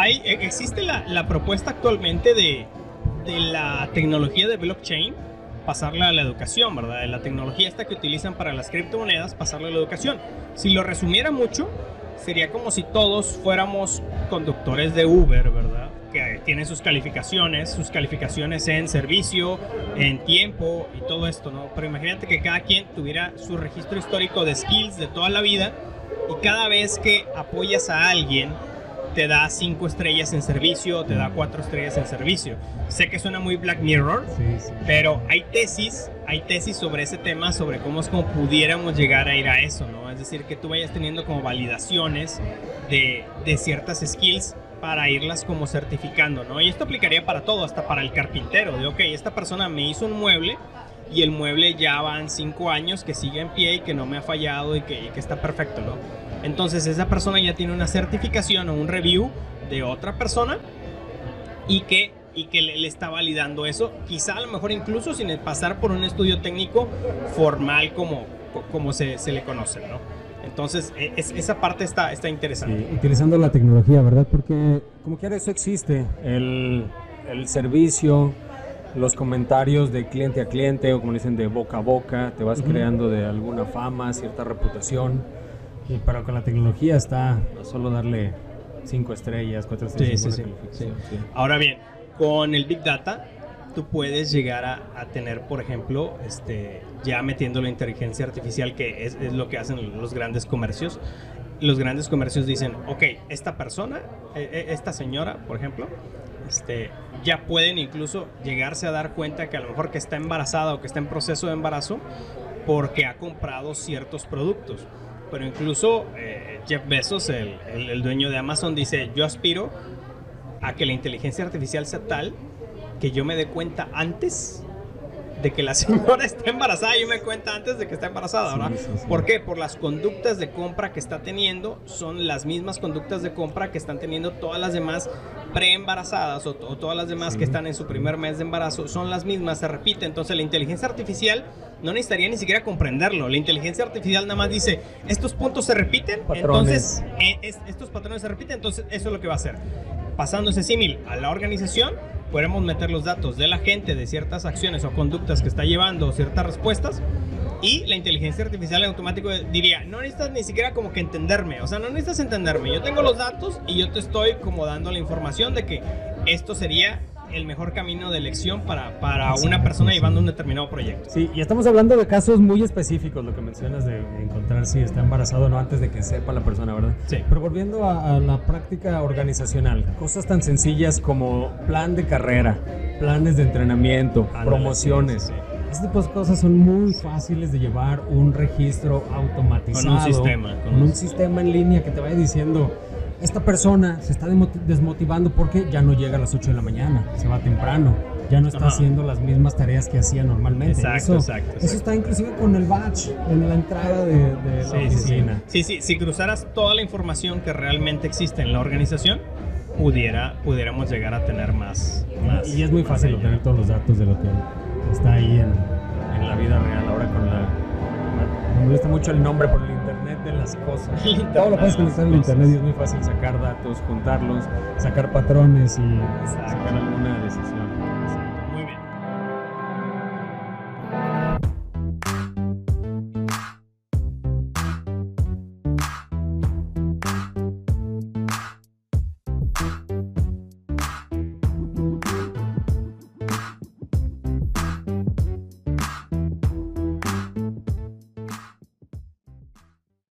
hay, e, existe la, la propuesta actualmente de, de la tecnología de blockchain pasarla a la educación, ¿verdad? De la tecnología esta que utilizan para las criptomonedas, pasarla a la educación. Si lo resumiera mucho, sería como si todos fuéramos conductores de Uber, ¿verdad? Que tienen sus calificaciones, sus calificaciones en servicio, en tiempo y todo esto, ¿no? Pero imagínate que cada quien tuviera su registro histórico de skills de toda la vida y cada vez que apoyas a alguien, te da cinco estrellas en servicio, te da cuatro estrellas en servicio. Sé que suena muy Black Mirror, pero hay tesis, hay tesis sobre ese tema, sobre cómo es como pudiéramos llegar a ir a eso, ¿no? Es decir, que tú vayas teniendo como validaciones de, de ciertas skills para irlas como certificando, ¿no? Y esto aplicaría para todo, hasta para el carpintero, de, ok, esta persona me hizo un mueble y el mueble ya van cinco años que sigue en pie y que no me ha fallado y que, y que está perfecto, ¿no? Entonces esa persona ya tiene una certificación o un review de otra persona y que, y que le, le está validando eso, quizá a lo mejor incluso sin pasar por un estudio técnico formal como, como se, se le conoce, ¿no? Entonces, e, es, esa parte está, está interesante. Sí, utilizando la tecnología, ¿verdad? Porque como quiera eso existe, el, el servicio, los comentarios de cliente a cliente o como dicen de boca a boca, te vas creando de alguna fama, cierta reputación. Y pero con la tecnología está solo darle cinco estrellas, cuatro estrellas. Sí, sí, sí. Ahora bien, con el Big Data, tú puedes llegar a, a tener, por ejemplo, este, ya metiendo la inteligencia artificial, que es, es lo que hacen los grandes comercios. Los grandes comercios dicen, ok, esta persona, eh, eh, esta señora, por ejemplo, este, ya pueden incluso llegarse a dar cuenta que a lo mejor que está embarazada o que está en proceso de embarazo porque ha comprado ciertos productos. Pero incluso eh, Jeff Bezos, el, el- el dueño de Amazon, dice, yo aspiro a que la inteligencia artificial sea tal que yo me dé cuenta antes de que la señora está embarazada, yo me cuenta antes de que está embarazada, Sí, ¿verdad? sí, sí. ¿Por qué? Por las conductas de compra que está teniendo, son las mismas conductas de compra que están teniendo todas las demás preembarazadas o, o todas las demás que están en su primer mes de embarazo, son las mismas, se repite. Entonces la inteligencia artificial no necesitaría ni siquiera comprenderlo. La inteligencia artificial nada más dice, estos puntos se repiten, Patrones. entonces eh, es- estos patrones se repiten, entonces eso es lo que va a hacer. Pasando ese símil a la organización, podemos meter los datos de la gente, de ciertas acciones o conductas que está llevando, ciertas respuestas, y la inteligencia artificial en automático diría, no necesitas ni siquiera como que entenderme, o sea, no necesitas entenderme, yo tengo los datos y yo te estoy como dando la información de que esto sería el mejor camino de elección para, para una persona llevando un determinado proyecto. Sí, y estamos hablando de casos muy específicos, lo que mencionas de encontrar si está embarazado o no antes de que sepa la persona, ¿verdad? Sí. Pero volviendo a, a la práctica organizacional, cosas tan sencillas como plan de carrera, planes de entrenamiento, promociones. sí, sí, Este tipo de cosas son muy fáciles de llevar un registro automatizado. Con un sistema, con Con, un un sistema en línea que te vaya diciendo, esta persona se está desmotivando porque ya no llega a las 8 de la mañana, se va temprano, ya no está Ajá. haciendo las mismas tareas que hacía normalmente. Exacto, eso, exacto, Eso exacto. está inclusive con el badge en la entrada de, de la Sí, sí, sí. oficina. Sí, sí, si cruzaras toda la información que realmente existe en la organización, pudiera, pudiéramos llegar a tener más. más Y es muy fácil obtener todos los datos de lo que está ahí en, en la vida real. Ahora con la... Me molesta mucho el nombre por el Internet de las cosas. Internet Todo lo puedes conectar en. Internet y es muy fácil sacar datos, juntarlos, sacar patrones y Exacto. sacar alguna decisión.